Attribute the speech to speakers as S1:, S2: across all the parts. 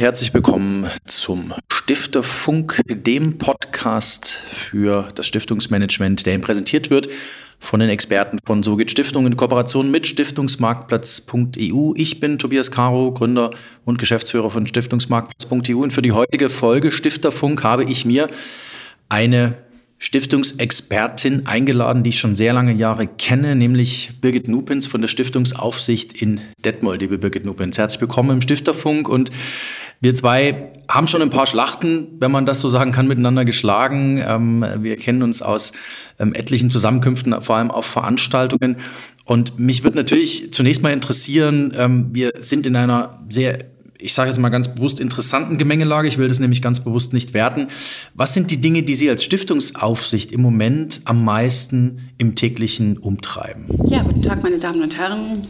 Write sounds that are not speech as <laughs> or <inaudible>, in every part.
S1: Herzlich willkommen zum Stifterfunk, dem Podcast für das Stiftungsmanagement, der Ihnen präsentiert wird von den Experten von So geht Stiftung in Kooperation mit Stiftungsmarktplatz.eu. Ich bin Tobias Caro, Gründer und Geschäftsführer von Stiftungsmarktplatz.eu und für die heutige Folge Stifterfunk habe ich mir eine Stiftungsexpertin eingeladen, die ich schon sehr lange Jahre kenne, nämlich Birgit Nupins von der Stiftungsaufsicht in Detmold. Liebe Birgit Nupins, herzlich willkommen im Stifterfunk und wir zwei haben schon ein paar Schlachten, wenn man das so sagen kann, miteinander geschlagen. Ähm, wir kennen uns aus ähm, etlichen Zusammenkünften, vor allem auf Veranstaltungen. Und mich würde natürlich zunächst mal interessieren, ähm, wir sind in einer sehr ich sage jetzt mal ganz bewusst, interessanten Gemengelage. Ich will das nämlich ganz bewusst nicht werten. Was sind die Dinge, die Sie als Stiftungsaufsicht im Moment am meisten im täglichen umtreiben?
S2: Ja, guten Tag, meine Damen und Herren.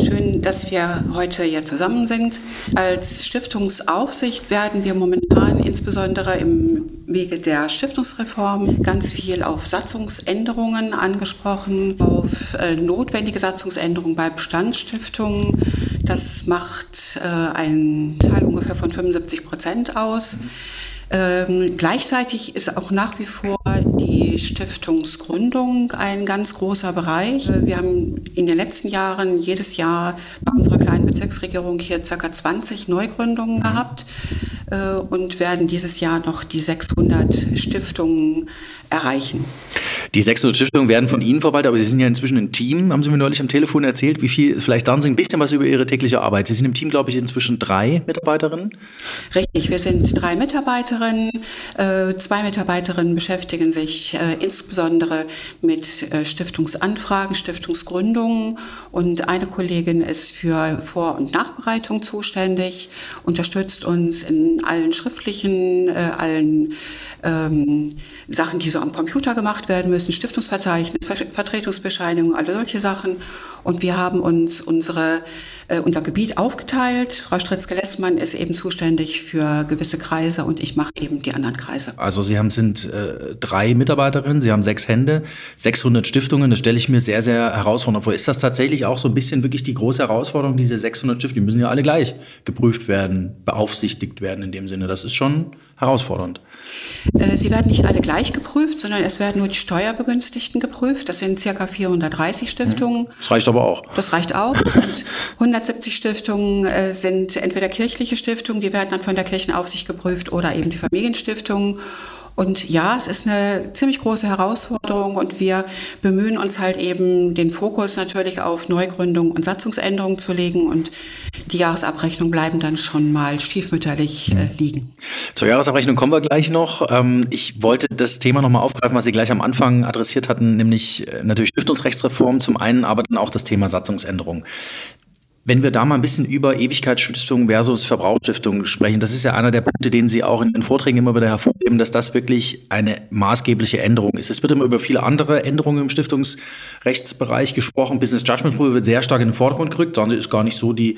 S2: Schön, dass wir heute hier zusammen sind. Als Stiftungsaufsicht werden wir momentan insbesondere im Wege der Stiftungsreform ganz viel auf Satzungsänderungen angesprochen, auf äh, notwendige Satzungsänderungen bei Bestandsstiftungen. Das macht äh, einen Teil ungefähr von 75 Prozent aus. Ähm, gleichzeitig ist auch nach wie vor die Stiftungsgründung ein ganz großer Bereich. Äh, wir haben in den letzten Jahren jedes Jahr bei unserer kleinen Bezirksregierung hier ca. 20 Neugründungen gehabt äh, und werden dieses Jahr noch die 600 Stiftungen erreichen.
S1: Die 600 Stiftungen werden von Ihnen verwaltet, aber Sie sind ja inzwischen ein Team, haben Sie mir neulich am Telefon erzählt. Wie viel, vielleicht sagen Sie ein bisschen was über Ihre tägliche Arbeit. Sie sind im Team, glaube ich, inzwischen drei Mitarbeiterinnen?
S2: Richtig, wir sind drei Mitarbeiterinnen. Äh, zwei Mitarbeiterinnen beschäftigen sich äh, insbesondere mit äh, Stiftungsanfragen, Stiftungsgründungen und eine Kollegin ist für Vor- und Nachbereitung zuständig, unterstützt uns in allen schriftlichen, allen ähm, Sachen, die so am Computer gemacht werden müssen, Stiftungsverzeichnis, Vertretungsbescheinigung, alle solche Sachen. Und wir haben uns unsere, äh, unser Gebiet aufgeteilt. Frau Stritzke-Lessmann ist eben zuständig für gewisse Kreise und ich mache eben die anderen Kreise.
S1: Also Sie haben, sind äh, drei Mitarbeiterinnen, Sie haben sechs Hände, 600 Stiftungen. Das stelle ich mir sehr, sehr herausfordernd vor. Ist das tatsächlich auch so ein bisschen wirklich die große Herausforderung, diese 600 Stiftungen? Die müssen ja alle gleich geprüft werden, beaufsichtigt werden in dem Sinne. Das ist schon herausfordernd.
S2: Äh, sie werden nicht alle gleich geprüft, sondern es werden nur die Steuerbegünstigten geprüft. Das sind ca. 430 Stiftungen.
S1: Das reicht aber auch.
S2: Das reicht auch. Und <laughs> 170 Stiftungen äh, sind entweder kirchliche Stiftungen, die werden dann von der Kirchenaufsicht geprüft, oder eben die Familienstiftungen. Und ja, es ist eine ziemlich große Herausforderung und wir bemühen uns halt eben, den Fokus natürlich auf Neugründung und Satzungsänderungen zu legen und die Jahresabrechnung bleiben dann schon mal stiefmütterlich äh, liegen.
S1: Zur Jahresabrechnung kommen wir gleich noch. Ähm, ich wollte das Thema nochmal aufgreifen, was Sie gleich am Anfang adressiert hatten, nämlich äh, natürlich Stiftungsrechtsreform zum einen, aber dann auch das Thema Satzungsänderung. Wenn wir da mal ein bisschen über Ewigkeitsstiftung versus Verbrauchsstiftung sprechen, das ist ja einer der Punkte, den Sie auch in den Vorträgen immer wieder hervorheben, dass das wirklich eine maßgebliche Änderung ist. Es wird immer über viele andere Änderungen im Stiftungsrechtsbereich gesprochen. Business Judgment Rule wird sehr stark in den Vordergrund gerückt. Sie, ist gar nicht so die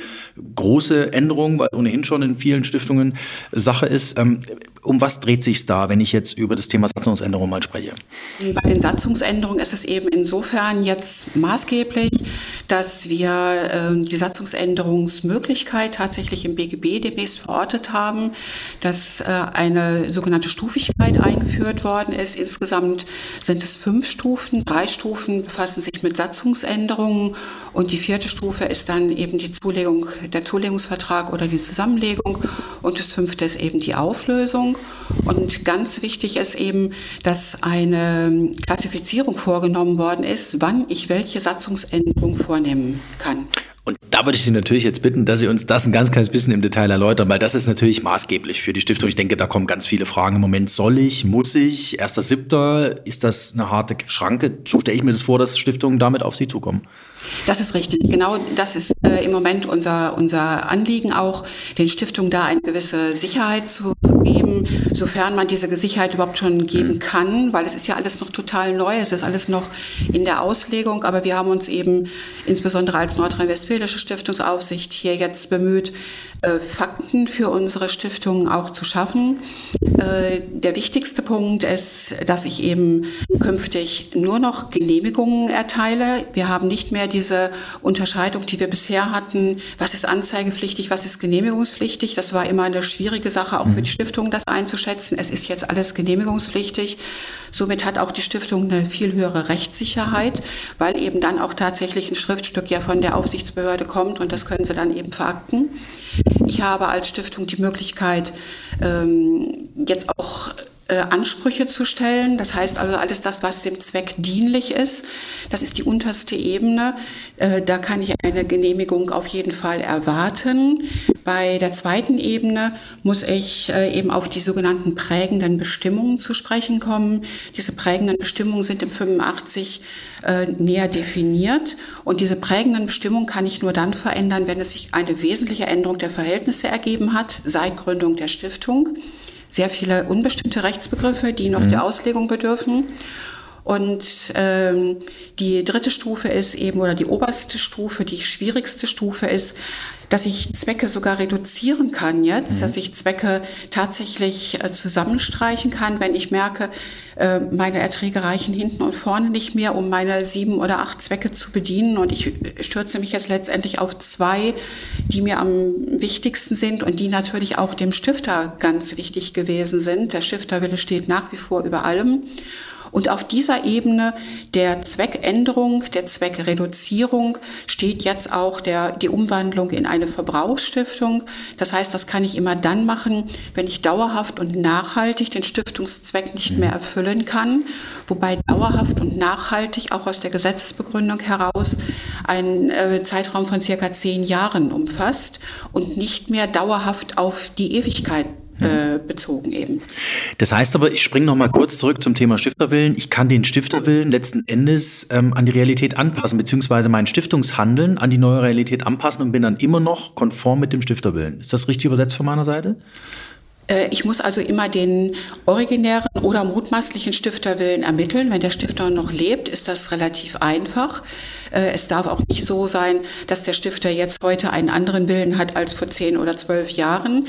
S1: große Änderung, weil ohnehin schon in vielen Stiftungen Sache ist. Um was dreht sich da, wenn ich jetzt über das Thema Satzungsänderung mal spreche?
S2: Bei den Satzungsänderungen ist es eben insofern jetzt maßgeblich, dass wir äh, die Satzungsänderungsmöglichkeit tatsächlich im BGB demnächst verortet haben, dass äh, eine sogenannte Stufigkeit eingeführt worden ist. Insgesamt sind es fünf Stufen. Drei Stufen befassen sich mit Satzungsänderungen und die vierte Stufe ist dann eben die Zulegung, der Zulegungsvertrag oder die Zusammenlegung und das fünfte ist eben die Auflösung. Und ganz wichtig ist eben, dass eine Klassifizierung vorgenommen worden ist, wann ich welche Satzungsänderung vornehmen kann.
S1: Da würde ich Sie natürlich jetzt bitten, dass Sie uns das ein ganz kleines bisschen im Detail erläutern, weil das ist natürlich maßgeblich für die Stiftung. Ich denke, da kommen ganz viele Fragen im Moment. Soll ich, muss ich, erster Siebter, ist das eine harte Schranke? So stelle ich mir das vor, dass Stiftungen damit auf Sie zukommen.
S2: Das ist richtig. Genau das ist äh, im Moment unser, unser Anliegen auch, den Stiftungen da eine gewisse Sicherheit zu geben, sofern man diese Sicherheit überhaupt schon geben mhm. kann, weil es ist ja alles noch total neu, es ist alles noch in der Auslegung, aber wir haben uns eben insbesondere als nordrhein-westfälische Stiftungsaufsicht hier jetzt bemüht, äh, Fakten für unsere Stiftungen auch zu schaffen. Äh, der wichtigste Punkt ist, dass ich eben künftig nur noch Genehmigungen erteile. Wir haben nicht mehr diese Unterscheidung, die wir bisher hatten, was ist anzeigepflichtig, was ist genehmigungspflichtig. Das war immer eine schwierige Sache, auch für die mhm. Stiftung das einzuschätzen. Es ist jetzt alles genehmigungspflichtig. Somit hat auch die Stiftung eine viel höhere Rechtssicherheit, weil eben dann auch tatsächlich ein Schriftstück ja von der Aufsichtsbehörde kommt und das können sie dann eben verakten. Ich habe als Stiftung die Möglichkeit, ähm, jetzt auch äh, Ansprüche zu stellen. Das heißt also alles das, was dem Zweck dienlich ist. Das ist die unterste Ebene. Äh, da kann ich eine Genehmigung auf jeden Fall erwarten. Bei der zweiten Ebene muss ich äh, eben auf die sogenannten prägenden Bestimmungen zu sprechen kommen. Diese prägenden Bestimmungen sind im 85 näher definiert. Und diese prägenden Bestimmungen kann ich nur dann verändern, wenn es sich eine wesentliche Änderung der Verhältnisse ergeben hat seit Gründung der Stiftung sehr viele unbestimmte Rechtsbegriffe, die noch mhm. der Auslegung bedürfen. Und ähm, die dritte Stufe ist eben, oder die oberste Stufe, die schwierigste Stufe ist, dass ich Zwecke sogar reduzieren kann jetzt, mhm. dass ich Zwecke tatsächlich äh, zusammenstreichen kann, wenn ich merke, äh, meine Erträge reichen hinten und vorne nicht mehr, um meine sieben oder acht Zwecke zu bedienen. Und ich stürze mich jetzt letztendlich auf zwei, die mir am wichtigsten sind und die natürlich auch dem Stifter ganz wichtig gewesen sind. Der Stifterwille steht nach wie vor über allem. Und auf dieser Ebene der Zweckänderung, der Zweckreduzierung steht jetzt auch der, die Umwandlung in eine Verbrauchsstiftung. Das heißt, das kann ich immer dann machen, wenn ich dauerhaft und nachhaltig den Stiftungszweck nicht mehr erfüllen kann. Wobei dauerhaft und nachhaltig auch aus der Gesetzesbegründung heraus einen äh, Zeitraum von circa zehn Jahren umfasst und nicht mehr dauerhaft auf die Ewigkeit äh, bezogen eben.
S1: Das heißt aber, ich springe noch mal kurz zurück zum Thema Stifterwillen. Ich kann den Stifterwillen letzten Endes ähm, an die Realität anpassen, beziehungsweise mein Stiftungshandeln an die neue Realität anpassen und bin dann immer noch konform mit dem Stifterwillen. Ist das richtig übersetzt von meiner Seite?
S2: Äh, ich muss also immer den originären oder mutmaßlichen Stifterwillen ermitteln. Wenn der Stifter noch lebt, ist das relativ einfach. Äh, es darf auch nicht so sein, dass der Stifter jetzt heute einen anderen Willen hat als vor zehn oder zwölf Jahren.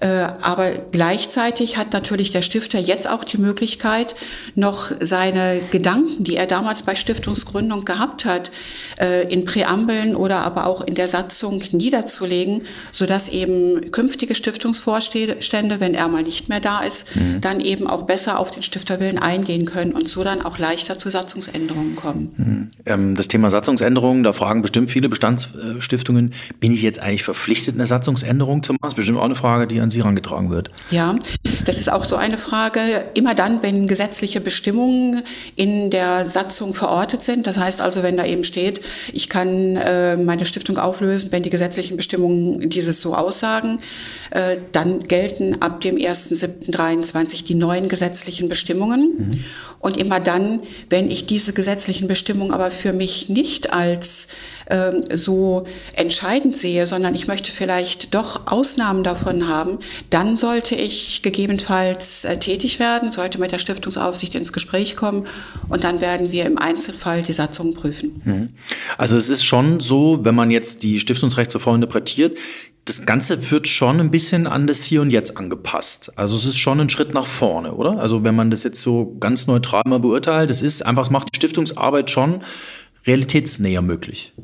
S2: Äh, aber gleichzeitig hat natürlich der Stifter jetzt auch die Möglichkeit, noch seine Gedanken, die er damals bei Stiftungsgründung gehabt hat, äh, in Präambeln oder aber auch in der Satzung niederzulegen, sodass eben künftige Stiftungsvorstände, wenn er mal nicht mehr da ist, mhm. dann eben auch besser auf den Stifterwillen eingehen können und so dann auch leichter zu Satzungsänderungen kommen.
S1: Mhm. Ähm, das Thema Satzungsänderungen, da fragen bestimmt viele Bestandsstiftungen, bin ich jetzt eigentlich verpflichtet, eine Satzungsänderung zu machen? Das ist bestimmt auch eine Frage, die an Sie herangetragen wird.
S2: Ja, das ist auch so eine Frage. Immer dann, wenn gesetzliche Bestimmungen in der Satzung verortet sind, das heißt also, wenn da eben steht, ich kann äh, meine Stiftung auflösen, wenn die gesetzlichen Bestimmungen dieses so aussagen, äh, dann gelten ab dem 1.7.23 die neuen gesetzlichen Bestimmungen. Mhm. Und immer dann, wenn ich diese gesetzlichen Bestimmungen aber für mich nicht als ähm, so entscheidend sehe, sondern ich möchte vielleicht doch Ausnahmen davon haben, dann sollte ich gegebenenfalls äh, tätig werden, sollte mit der Stiftungsaufsicht ins Gespräch kommen und dann werden wir im Einzelfall die Satzung prüfen.
S1: Mhm. Also es ist schon so, wenn man jetzt die Stiftungsrechtsreform interpretiert, das Ganze wird schon ein bisschen an das Hier und Jetzt angepasst. Also es ist schon ein Schritt nach vorne, oder? Also wenn man das jetzt so ganz neutral mal beurteilt, es ist einfach, es macht die Stiftungsarbeit schon realitätsnäher möglich.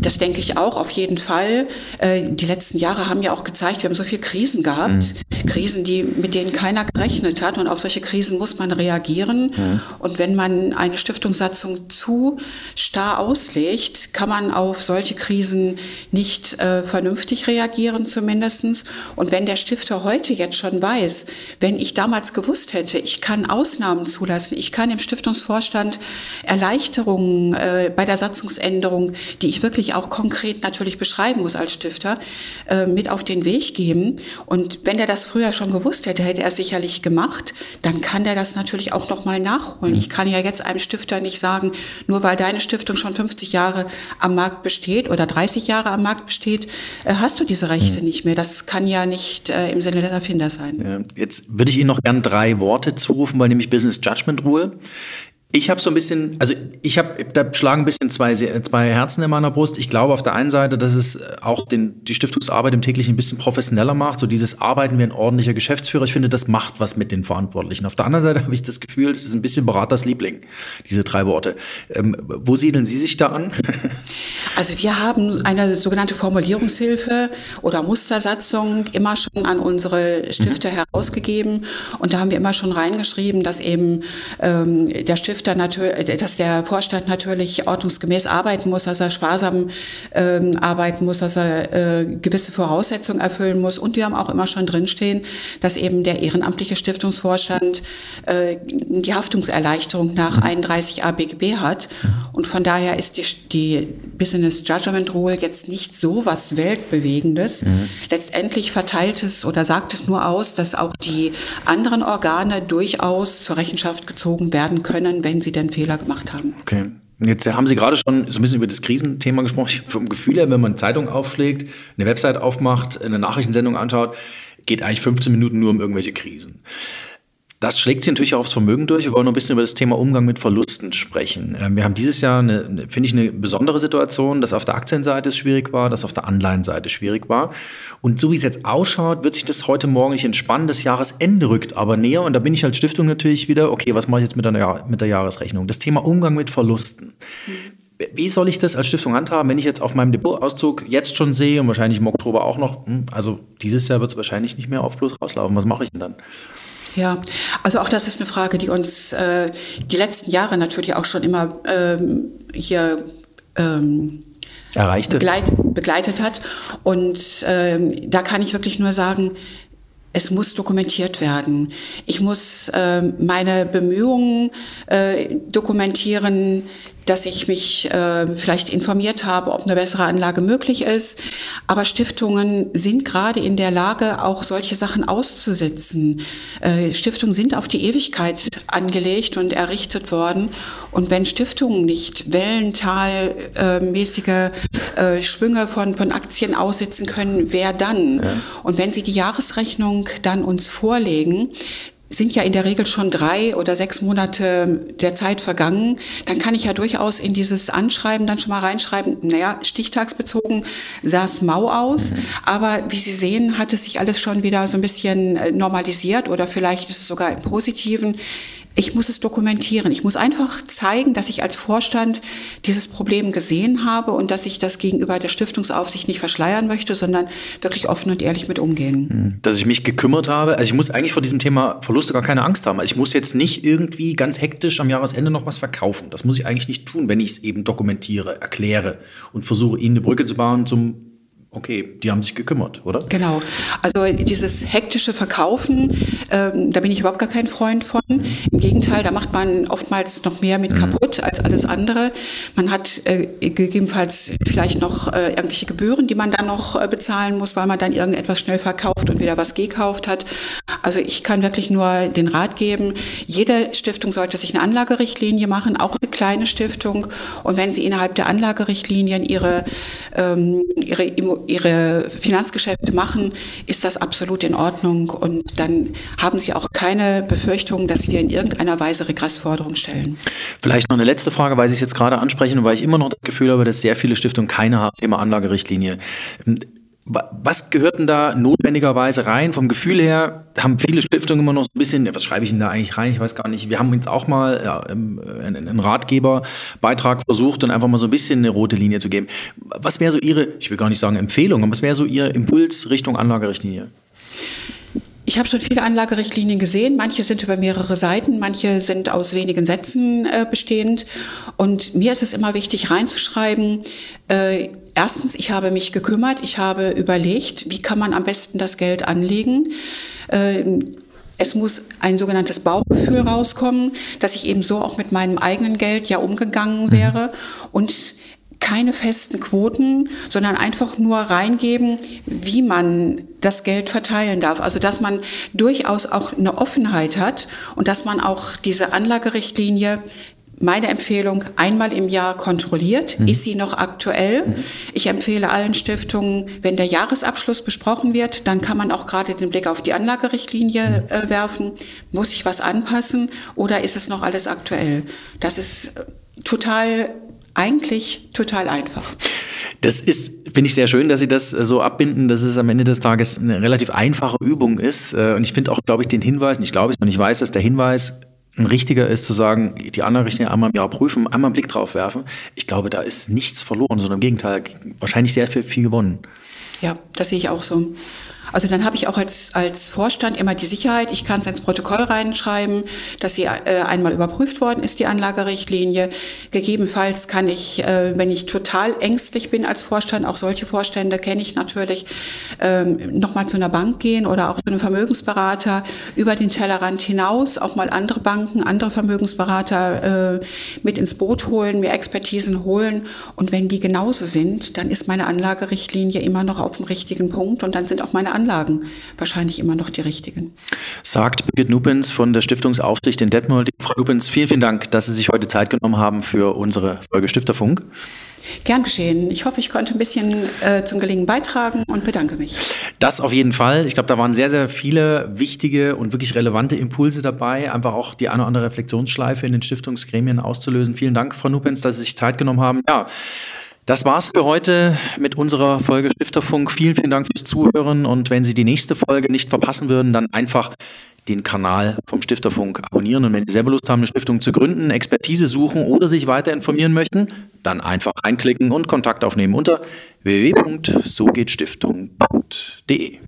S2: Das denke ich auch, auf jeden Fall. Äh, die letzten Jahre haben ja auch gezeigt, wir haben so viele Krisen gehabt. Mhm. Krisen, die, mit denen keiner gerechnet hat. Und auf solche Krisen muss man reagieren. Mhm. Und wenn man eine Stiftungssatzung zu starr auslegt, kann man auf solche Krisen nicht äh, vernünftig reagieren zumindestens. Und wenn der Stifter heute jetzt schon weiß, wenn ich damals gewusst hätte, ich kann Ausnahmen zulassen, ich kann im Stiftungsvorstand Erleichterungen äh, bei der Satzungsänderung, die ich wirklich wirklich auch konkret natürlich beschreiben muss als Stifter, äh, mit auf den Weg geben. Und wenn er das früher schon gewusst hätte, hätte er es sicherlich gemacht, dann kann der das natürlich auch nochmal nachholen. Ich kann ja jetzt einem Stifter nicht sagen, nur weil deine Stiftung schon 50 Jahre am Markt besteht oder 30 Jahre am Markt besteht, äh, hast du diese Rechte mhm. nicht mehr. Das kann ja nicht äh, im Sinne des Erfinders sein.
S1: Jetzt würde ich Ihnen noch gern drei Worte zurufen, weil nämlich Business Judgment Rule. Ich habe so ein bisschen, also ich habe, da schlagen ein bisschen zwei, zwei Herzen in meiner Brust. Ich glaube auf der einen Seite, dass es auch den, die Stiftungsarbeit im täglichen ein bisschen professioneller macht, so dieses Arbeiten wie ein ordentlicher Geschäftsführer. Ich finde, das macht was mit den Verantwortlichen. Auf der anderen Seite <laughs> habe ich das Gefühl, das ist ein bisschen Beraters Liebling, diese drei Worte. Ähm, wo siedeln Sie sich da an? <laughs>
S2: Also wir haben eine sogenannte Formulierungshilfe oder Mustersatzung immer schon an unsere Stifter mhm. herausgegeben und da haben wir immer schon reingeschrieben, dass eben ähm, der Stifter Stifter natürlich, dass der Vorstand natürlich ordnungsgemäß arbeiten muss, dass er sparsam ähm, arbeiten muss, dass er äh, gewisse Voraussetzungen erfüllen muss. Und wir haben auch immer schon drinstehen, dass eben der ehrenamtliche Stiftungsvorstand äh, die Haftungserleichterung nach 31 ABGB hat. Und von daher ist die, die Business Judgment Rule jetzt nicht so was Weltbewegendes. Mhm. Letztendlich verteilt es oder sagt es nur aus, dass auch die anderen Organe durchaus zur Rechenschaft gezogen werden können, wenn sie denn Fehler gemacht haben.
S1: Okay. Jetzt haben Sie gerade schon so ein bisschen über das Krisenthema gesprochen. Vom Gefühl her, wenn man Zeitung aufschlägt, eine Website aufmacht, eine Nachrichtensendung anschaut, geht eigentlich 15 Minuten nur um irgendwelche Krisen. Das schlägt sich natürlich auch aufs Vermögen durch. Wir wollen noch ein bisschen über das Thema Umgang mit Verlusten sprechen. Ähm, wir haben dieses Jahr, eine, finde ich, eine besondere Situation, dass auf der Aktienseite es schwierig war, dass auf der Anleihenseite schwierig war. Und so wie es jetzt ausschaut, wird sich das heute Morgen nicht entspannen. Das Jahresende rückt aber näher. Und da bin ich als Stiftung natürlich wieder, okay, was mache ich jetzt mit der, mit der Jahresrechnung? Das Thema Umgang mit Verlusten. Wie soll ich das als Stiftung handhaben, wenn ich jetzt auf meinem Depotauszug jetzt schon sehe und wahrscheinlich im Oktober auch noch, hm, also dieses Jahr wird es wahrscheinlich nicht mehr auf Plus rauslaufen. Was mache ich denn dann?
S2: Ja, also auch das ist eine Frage, die uns äh, die letzten Jahre natürlich auch schon immer ähm, hier ähm,
S1: Erreichte.
S2: Begleit, begleitet hat. Und ähm, da kann ich wirklich nur sagen, es muss dokumentiert werden. Ich muss äh, meine Bemühungen äh, dokumentieren, dass ich mich äh, vielleicht informiert habe, ob eine bessere Anlage möglich ist. Aber Stiftungen sind gerade in der Lage, auch solche Sachen auszusetzen. Äh, Stiftungen sind auf die Ewigkeit angelegt und errichtet worden. Und wenn Stiftungen nicht wellentalmäßige äh, Schwünge von, von Aktien aussitzen können, wer dann? Ja. Und wenn sie die Jahresrechnung dann uns vorlegen, sind ja in der Regel schon drei oder sechs Monate der Zeit vergangen, dann kann ich ja durchaus in dieses Anschreiben dann schon mal reinschreiben, naja, stichtagsbezogen sah es mau aus, mhm. aber wie Sie sehen, hat es sich alles schon wieder so ein bisschen äh, normalisiert oder vielleicht ist es sogar im Positiven. Ich muss es dokumentieren. Ich muss einfach zeigen, dass ich als Vorstand dieses Problem gesehen habe und dass ich das gegenüber der Stiftungsaufsicht nicht verschleiern möchte, sondern wirklich offen und ehrlich mit umgehen.
S1: Hm. Dass ich mich gekümmert habe. Also ich muss eigentlich vor diesem Thema Verluste gar keine Angst haben. Also ich muss jetzt nicht irgendwie ganz hektisch am Jahresende noch was verkaufen. Das muss ich eigentlich nicht tun, wenn ich es eben dokumentiere, erkläre und versuche, Ihnen eine Brücke zu bauen zum okay, die haben sich gekümmert, oder?
S2: Genau. Also dieses hektische Verkaufen, ähm, da bin ich überhaupt gar kein Freund von. Im Gegenteil, da macht man oftmals noch mehr mit mhm. kaputt als alles andere. Man hat äh, gegebenenfalls vielleicht noch äh, irgendwelche Gebühren, die man dann noch äh, bezahlen muss, weil man dann irgendetwas schnell verkauft und wieder was gekauft hat. Also ich kann wirklich nur den Rat geben, jede Stiftung sollte sich eine Anlagerichtlinie machen, auch eine kleine Stiftung. Und wenn sie innerhalb der Anlagerichtlinien ihre, ähm, ihre ihre Finanzgeschäfte machen, ist das absolut in Ordnung. Und dann haben Sie auch keine Befürchtung, dass wir in irgendeiner Weise Regressforderungen stellen.
S1: Vielleicht noch eine letzte Frage, weil Sie es jetzt gerade ansprechen und weil ich immer noch das Gefühl habe, dass sehr viele Stiftungen keine haben, Thema Anlagerichtlinie. Was gehört denn da notwendigerweise rein? Vom Gefühl her haben viele Stiftungen immer noch so ein bisschen, was schreibe ich denn da eigentlich rein? Ich weiß gar nicht. Wir haben jetzt auch mal ja, einen Ratgeberbeitrag versucht und einfach mal so ein bisschen eine rote Linie zu geben. Was wäre so Ihre, ich will gar nicht sagen Empfehlung, aber was wäre so Ihr Impuls Richtung Anlagerichtlinie?
S2: Ich habe schon viele Anlagerichtlinien gesehen. Manche sind über mehrere Seiten, manche sind aus wenigen Sätzen äh, bestehend. Und mir ist es immer wichtig, reinzuschreiben, äh, erstens, ich habe mich gekümmert, ich habe überlegt, wie kann man am besten das Geld anlegen. Ähm, es muss ein sogenanntes Bauchgefühl rauskommen, dass ich eben so auch mit meinem eigenen Geld ja umgegangen mhm. wäre. Und keine festen Quoten, sondern einfach nur reingeben, wie man das Geld verteilen darf. Also dass man durchaus auch eine Offenheit hat und dass man auch diese Anlagerichtlinie meine Empfehlung, einmal im Jahr kontrolliert. Mhm. Ist sie noch aktuell? Mhm. Ich empfehle allen Stiftungen, wenn der Jahresabschluss besprochen wird, dann kann man auch gerade den Blick auf die Anlagerichtlinie mhm. äh, werfen. Muss ich was anpassen oder ist es noch alles aktuell? Das ist total eigentlich total einfach.
S1: Das ist, finde ich sehr schön, dass Sie das äh, so abbinden, dass es am Ende des Tages eine relativ einfache Übung ist. Äh, und ich finde auch, glaube ich, den Hinweis, und ich glaube es und ich weiß, dass der Hinweis ein richtiger ist zu sagen, die anderen Richtlinien einmal im Jahr prüfen, einmal einen Blick drauf werfen. Ich glaube, da ist nichts verloren, sondern im Gegenteil, wahrscheinlich sehr viel, viel gewonnen.
S2: Ja, das sehe ich auch so. Also dann habe ich auch als, als Vorstand immer die Sicherheit, ich kann es ins Protokoll reinschreiben, dass sie äh, einmal überprüft worden ist, die Anlagerichtlinie. Gegebenenfalls kann ich, äh, wenn ich total ängstlich bin als Vorstand, auch solche Vorstände kenne ich natürlich, ähm, nochmal zu einer Bank gehen oder auch zu einem Vermögensberater über den Tellerrand hinaus, auch mal andere Banken, andere Vermögensberater äh, mit ins Boot holen, mir Expertisen holen. Und wenn die genauso sind, dann ist meine Anlagerichtlinie immer noch auf dem richtigen Punkt und dann sind auch meine Anlagen wahrscheinlich immer noch die richtigen.
S1: Sagt Birgit Nupens von der Stiftungsaufsicht in Detmold. Frau Nupens, vielen, vielen Dank, dass Sie sich heute Zeit genommen haben für unsere Folge Stifterfunk.
S2: Gern geschehen. Ich hoffe, ich konnte ein bisschen äh, zum Gelingen beitragen und bedanke mich.
S1: Das auf jeden Fall. Ich glaube, da waren sehr, sehr viele wichtige und wirklich relevante Impulse dabei, einfach auch die eine oder andere Reflexionsschleife in den Stiftungsgremien auszulösen. Vielen Dank, Frau Nupens, dass Sie sich Zeit genommen haben. Ja, das war's für heute mit unserer Folge Stifterfunk. Vielen, vielen Dank fürs Zuhören und wenn Sie die nächste Folge nicht verpassen würden, dann einfach den Kanal vom Stifterfunk abonnieren und wenn Sie selber Lust haben, eine Stiftung zu gründen, Expertise suchen oder sich weiter informieren möchten, dann einfach einklicken und Kontakt aufnehmen unter www.sogehtstiftung.de.